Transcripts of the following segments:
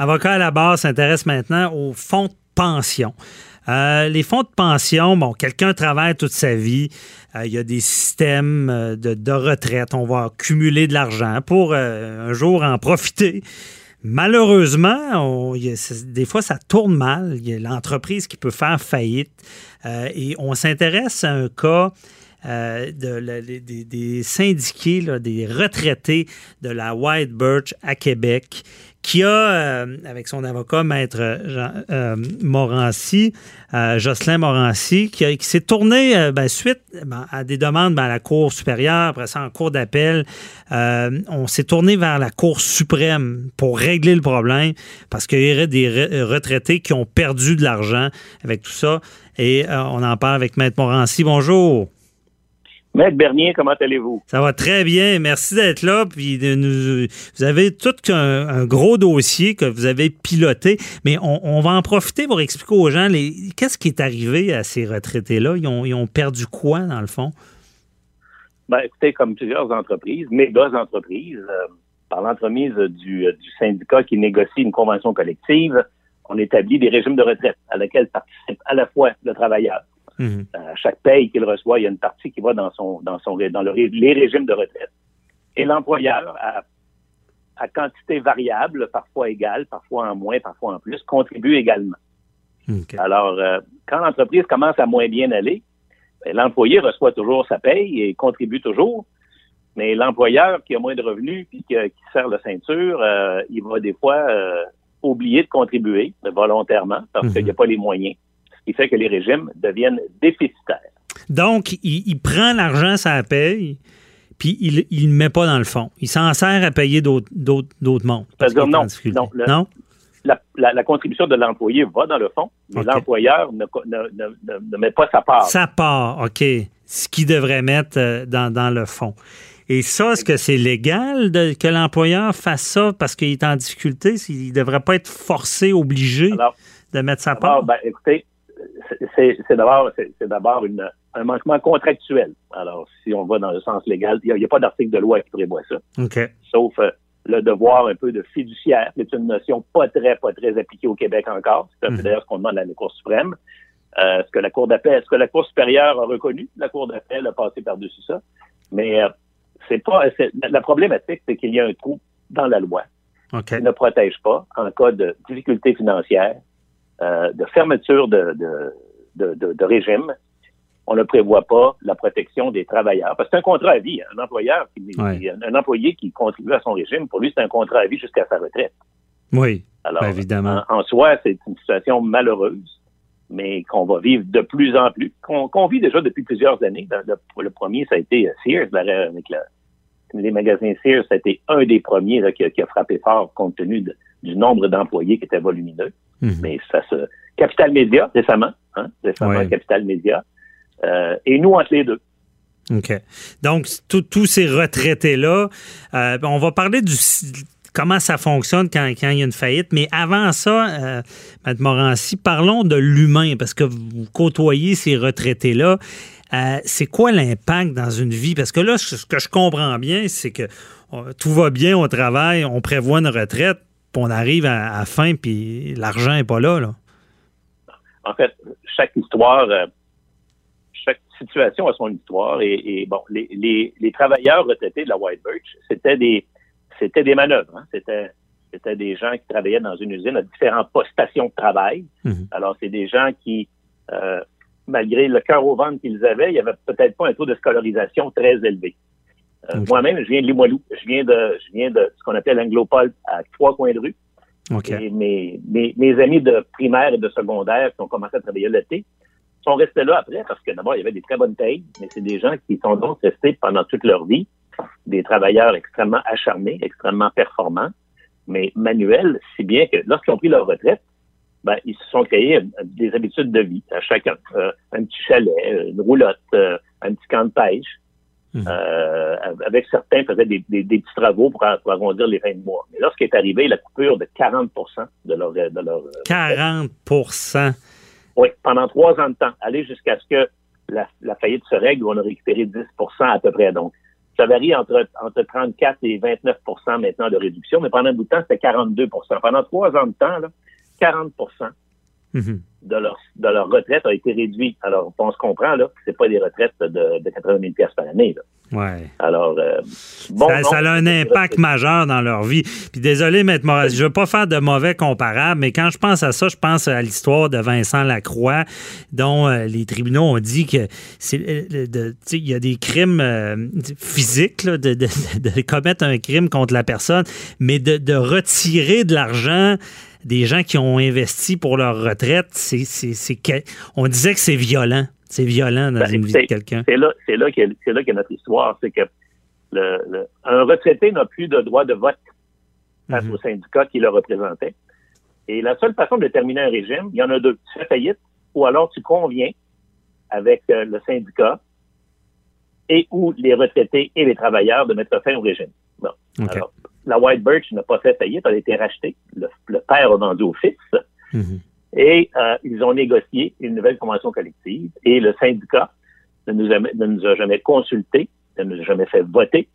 Avocat à la base s'intéresse maintenant aux fonds de pension. Euh, les fonds de pension, bon, quelqu'un travaille toute sa vie, euh, il y a des systèmes euh, de, retraite, on va accumuler de l'argent pour un jour en profiter. Malheureusement, des fois, ça tourne mal. Il y a l'entreprise qui peut faire faillite. et on s'intéresse à un cas des, syndiqués, des retraités de la White Birch à Québec qui a, euh, avec son avocat, Maître euh, Morancy, euh, Jocelyn Morancy, qui, s'est tourné ben, suite ben, à des demandes ben, à la Cour supérieure, après ça en Cour d'appel. on s'est tourné vers la Cour suprême pour régler le problème parce qu'il y aurait des retraités qui ont perdu de l'argent avec tout ça. Et on en parle avec Maître Morancy. Bonjour. Maître Bernier, comment allez-vous? Ça va très bien. Merci d'être là. Puis de nous, vous avez tout un, gros dossier que vous avez piloté, mais on, va en profiter pour expliquer aux gens qu'est-ce qui est arrivé à ces retraités-là? Ils ont, perdu quoi, dans le fond? Ben, écoutez, comme plusieurs entreprises, méga entreprises, euh, par l'entremise du, du syndicat qui négocie une convention collective, on établit des régimes de retraite à laquelle participent à la fois le travailleur, Mhm. À chaque paye qu'il reçoit, il y a une partie qui va dans son dans son dans les régimes de retraite. Et l'employeur, à, à, quantité variable, parfois égale, parfois en moins, parfois en plus, contribue également. Alors, euh, quand l'entreprise commence à moins bien aller, ben, l'employé reçoit toujours sa paye et contribue toujours. Mais l'employeur qui a moins de revenus puis qui, qui serre la ceinture, euh, il va des fois euh, oublier de contribuer volontairement parce mhm. qu'il n'y a pas les moyens qui fait que les régimes deviennent déficitaires. Donc, il, prend l'argent, ça paye, puis il ne le met pas dans le fond. Il s'en sert à payer d'autres mondes. C'est-à-dire, non, non, La, contribution de l'employé va dans le fond, mais l'employeur ne, ne, met pas sa part. Sa part, OK. Ce qu'il devrait mettre euh, dans, dans le fond. Et ça, est-ce que c'est légal de, que l'employeur fasse ça parce qu'il est en difficulté? Il ne devrait pas être forcé, obligé de mettre sa part? Ben, écoutez, c'est d'abord c'est d'abord un manquement contractuel. Alors, si on va dans le sens légal, il n'y a, pas d'article de loi qui prévoit ça. Sauf euh, le devoir un peu de fiduciaire, qui est une notion pas très, pas très appliquée au Québec encore. C'est mhm. d'ailleurs ce qu'on demande à la Cour suprême. Euh, ce que la Cour d'appel, ce que la Cour supérieure a reconnu, la Cour d'appel a passé par-dessus ça. Mais euh, c'est pas la problématique, c'est qu'il y a un trou dans la loi qui ne protège pas en cas de difficulté financière euh, de fermeture de, de, de, régime, on ne prévoit pas la protection des travailleurs. Parce que c'est un contrat à vie. Un employeur, qui, un employé qui contribue à son régime, pour lui, c'est un contrat à vie jusqu'à sa retraite. Oui, Alors, évidemment. En, soi, c'est une situation malheureuse, mais qu'on va vivre de plus en plus, qu'on vit déjà depuis plusieurs années. Le, premier, ça a été euh, Sears, avec les magasins Sears, ça a été un des premiers qui, a, frappé fort compte tenu du nombre d'employés qui était volumineux. Mhm. Mais ça se. Capital Média, récemment, hein, récemment, Capital Média. Euh, et nous entre les deux. OK. Donc, tous ces retraités-là, euh, on va parler du comment ça fonctionne quand, quand, il y a une faillite. Mais avant ça, euh, Mme Morancy, parlons de l'humain, parce que vous côtoyez ces retraités-là. Euh, c'est quoi l'impact dans une vie? Parce que là, ce que je comprends bien, c'est que tout va bien au travail, on prévoit une retraite, on arrive à, la fin, puis l'argent n'est pas là, là. En fait, chaque histoire, euh, chaque situation a son histoire. Et, bon, les, travailleurs retraités de la White Birch, c'était des c'était des manœuvres. Hein. C'était c'était des gens qui travaillaient dans une usine à différentes stations de travail. Mhm. Alors, c'est des gens qui, euh, malgré le cœur au ventre qu'ils avaient, il n'y avait peut-être pas un taux de scolarisation très élevé. Euh, moi-même, je viens de Limoilou. Je viens de, je viens de ce qu'on appelle Anglopole à trois coins de rue. Et mes, mes, mes, amis de primaire et de secondaire qui ont commencé à travailler l'été sont restés là après parce que d'abord, il y avait des très bonnes payes, mais c'est des gens qui sont donc restés pendant toute leur vie, des travailleurs extrêmement acharnés, extrêmement performants, mais manuels, si bien que lorsqu'ils ont pris leur retraite, ben, ils se sont créés des habitudes de vie à chacun. Euh, un petit chalet, une roulotte, euh, un petit camp de pêche. Mhm. Euh, avec certains faisaient des, des, petits travaux pour, pour, arrondir les fins de mois. Mais lorsqu'est arrivé la coupure de 40 de leur... De leur 40 Oui, pendant trois ans de temps, aller jusqu'à ce que la, la, faillite se règle où on a récupéré 10% à peu près. Donc, ça varie entre, entre 34 et 29% maintenant de réduction, mais pendant un bout de temps, c'était 42% Pendant trois ans de temps, là, 40 mhm. de, leur, de leur retraite a été réduit. Alors, on se comprend là, que c'est pas des retraites de, de 80 000 par année. Là. Ouais. Alors, euh, bon, ça, a un impact majeur dans leur vie. Puis désolé, Maître Moraz, je veux pas faire de mauvais comparables, mais quand je pense à ça, je pense à l'histoire de Vincent Lacroix, dont euh, les tribunaux ont dit que c'est euh, il y a des crimes physiques de, de, de, commettre un crime contre la personne, mais de, retirer de l'argent des gens qui ont investi pour leur retraite, c'est, on disait que c'est violent. C'est violent dans ben, une vie de quelqu'un. C'est là, c'est là qu'est, notre histoire. C'est que le, un retraité n'a plus de droit de vote face mhm. au syndicat qui le représentait. Et la seule façon de terminer un régime, il y en a deux. Tu fais faillite ou alors tu conviens avec euh, le syndicat et ou les retraités et les travailleurs de mettre fin au régime. Bon. Alors, la White Birch n'a pas fait faillite, elle a été rachetée. Le, père a vendu au fils. Mhm. Et euh, ils ont négocié une nouvelle convention collective et le syndicat ne nous, a, ne nous a jamais consultés, ne nous a jamais fait voter,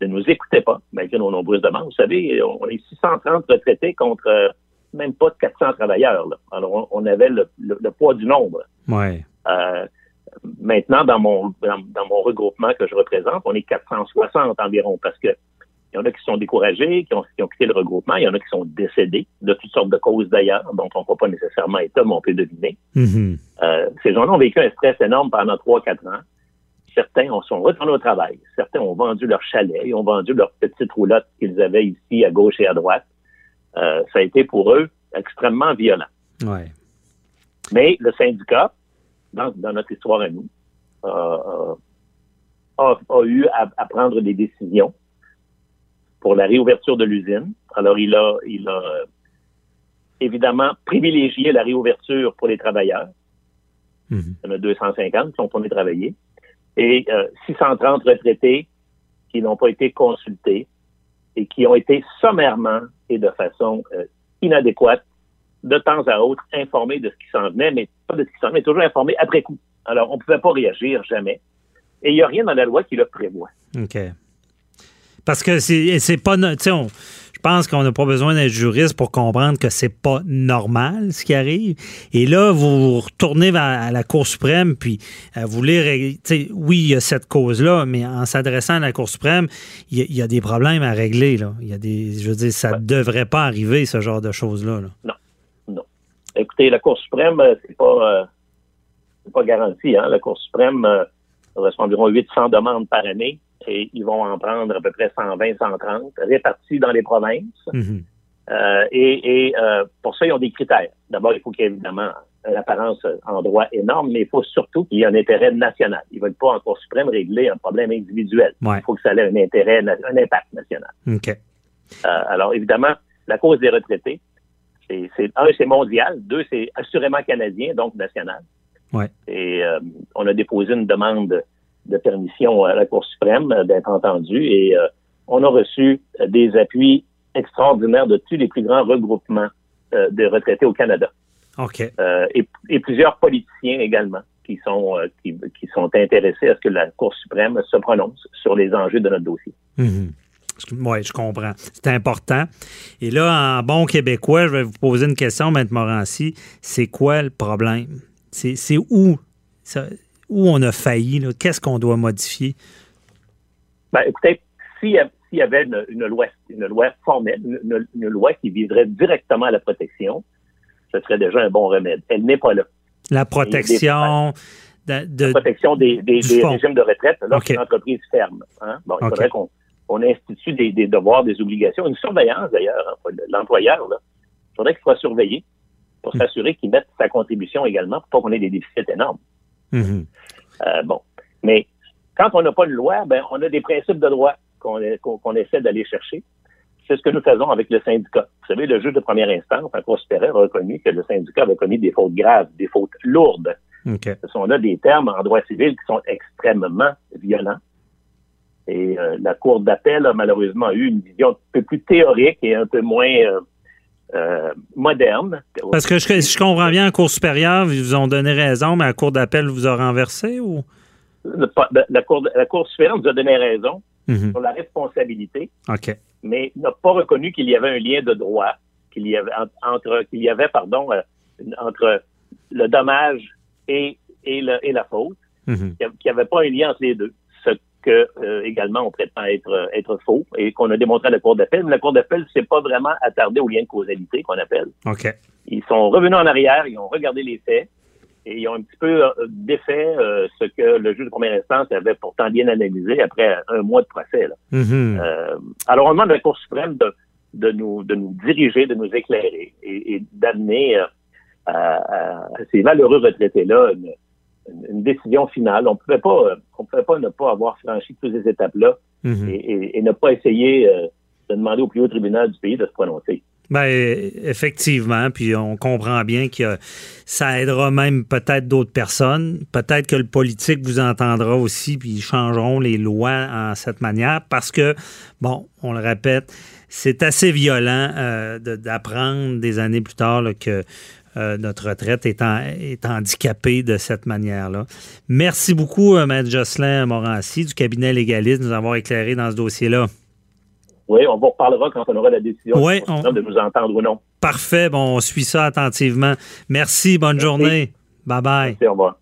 ne nous écoutait pas, malgré nos nombreuses demandes. Vous savez, on est 630 retraités contre euh, même pas 400 travailleurs. Là. Alors, on, avait le, poids du nombre. Ouais. Euh, maintenant, dans mon, dans, dans, mon regroupement que je représente, on est 460 environ parce que il y en a qui sont découragés, qui ont, quitté le regroupement. Il y en a qui sont décédés, de toutes sortes de causes d'ailleurs, dont on ne peut pas nécessairement être mais on peut deviner. Mm-hmm. Euh, ces gens-là ont vécu un stress énorme pendant trois, quatre ans. Certains ont, sont retournés au travail. Certains ont vendu leur chalet, ils ont vendu leur petite roulotte qu'ils avaient ici à gauche et à droite. Euh, ça a été pour eux extrêmement violent. Ouais. Mais le syndicat, dans, notre histoire à nous, euh, a, eu à prendre des décisions pour la réouverture de l'usine. Alors, il a, il a euh, évidemment privilégié la réouverture pour les travailleurs. Mhm. Il y en a 250 qui ont tourné travailler. Et 630 euh, retraités qui n'ont pas été consultés et qui ont été sommairement et de façon euh, inadéquate, de temps à autre, informés de ce qui s'en venait, mais pas de ce qui s'en venait, toujours informés après coup. Alors, on ne pouvait pas réagir jamais. Et il n'y a rien dans la loi qui le prévoit. OK. Parce que c'est pas. je pense qu'on n'a pas besoin d'être juriste pour comprendre que c'est pas normal ce qui arrive. Et là, vous retournez à la Cour suprême, puis euh, vous voulez. Oui, il y a cette cause-là, mais en s'adressant à la Cour suprême, il y, a des problèmes à régler. Là. Il y a des. Je veux dire, ça ne devrait pas arriver, ce genre de choses-là. Non. Non. Écoutez, la Cour suprême, euh, c'est pas. Euh, pas garanti. Hein? La Cour suprême reçoit environ 800 demandes par année et ils vont en prendre à peu près 120, 130, répartis dans les provinces. Mhm. Euh, et, euh, pour ça, ils ont des critères. D'abord, il faut qu'il y ait évidemment une apparence en droit énorme, mais il faut surtout qu'il y ait un intérêt national. Ils ne veulent pas en Cour suprême régler un problème individuel. Il faut que ça ait un intérêt, un impact national. Euh, alors, évidemment, la cause des retraités, c'est un, c'est mondial. Deux, c'est assurément canadien, donc national. Et on a déposé une demande de permission à la Cour suprême d'être entendu et euh, on a reçu des appuis extraordinaires de tous les plus grands regroupements euh, de retraités au Canada. OK. Euh, et, plusieurs politiciens également qui sont qui, sont intéressés à ce que la Cour suprême se prononce sur les enjeux de notre dossier. Mm-hmm. Oui, je comprends. C'est important. Et là, en bon québécois, je vais vous poser une question, M. Morancy. C'est quoi le problème? C'est où? Ça, où on a failli? Qu'est-ce qu'on doit modifier? Ben, écoutez, s'il y avait une, loi, une loi formelle, une, loi qui viserait directement à la protection, ce serait déjà un bon remède. Elle n'est pas là. La protection de, la protection des, régimes de retraite lorsqu'une entreprise ferme. Hein? Bon, il faudrait qu'on institue des, devoirs, des obligations, une surveillance d'ailleurs, hein, l'employeur. Il faudrait qu'il soit surveillé pour hmm. s'assurer qu'il mette sa contribution également pour pas qu'on ait des déficits énormes. Mm-hmm. Euh, bon. Mais quand on n'a pas de loi, ben, on a des principes de droit qu'on essaie d'aller chercher. c'est ce que nous faisons avec le syndicat. Vous savez, le juge de première instance, en Cour supérieure, a reconnu que le syndicat avait commis des fautes graves, des fautes lourdes. Ce sont là des termes en droit civil qui sont extrêmement violents. Et euh, la Cour d'appel a malheureusement eu une vision un peu plus théorique et un peu moins euh, euh, moderne. Parce que je, je comprends bien, en Cour supérieure, ils vous ont donné raison, mais la Cour d'appel vous a renversé ou? La Cour, la cour supérieure nous a donné raison mhm. sur la responsabilité, mais n'a pas reconnu qu'il y avait un lien de droit, qu'il y avait entre qu'il y avait, pardon, entre le dommage et, et, et la faute, mhm. qu'il n'y avait pas un lien entre les deux que euh, également on prétend être être faux et qu'on a démontré à la Cour d'appel. Mais la Cour d'appel s'est pas vraiment attardée au lien de causalité qu'on appelle. OK. Ils sont revenus en arrière, ils ont regardé les faits et ils ont un petit peu euh, défait euh, ce que le juge de première instance avait pourtant bien analysé après un mois de procès. Mm-hmm. alors on demande à la Cour suprême de, de nous de nous diriger, de nous éclairer et, d'amener à, ces malheureux retraités-là une, une décision finale. On pouvait pas, on pouvait pas ne pas avoir franchi toutes ces étapes-là mhm. et, ne pas essayer euh, de demander au plus haut tribunal du pays de se prononcer. Ben, effectivement, puis on comprend bien que ça aidera même peut-être d'autres personnes. Peut-être que le politique vous entendra aussi, puis ils changeront les lois en cette manière, parce que, bon, on le répète, c'est assez violent euh, d'apprendre des années plus tard que euh, notre retraite est, est handicapée de cette manière-là. Merci beaucoup, euh, Maître Jocelyn Morancy du cabinet légaliste, de nous avoir éclairé dans ce dossier-là. Oui, on vous reparlera quand on aura la décision de nous entendre ou non. Parfait. Bon, on suit ça attentivement. Merci. Bonne journée. Bye bye. Merci, au revoir.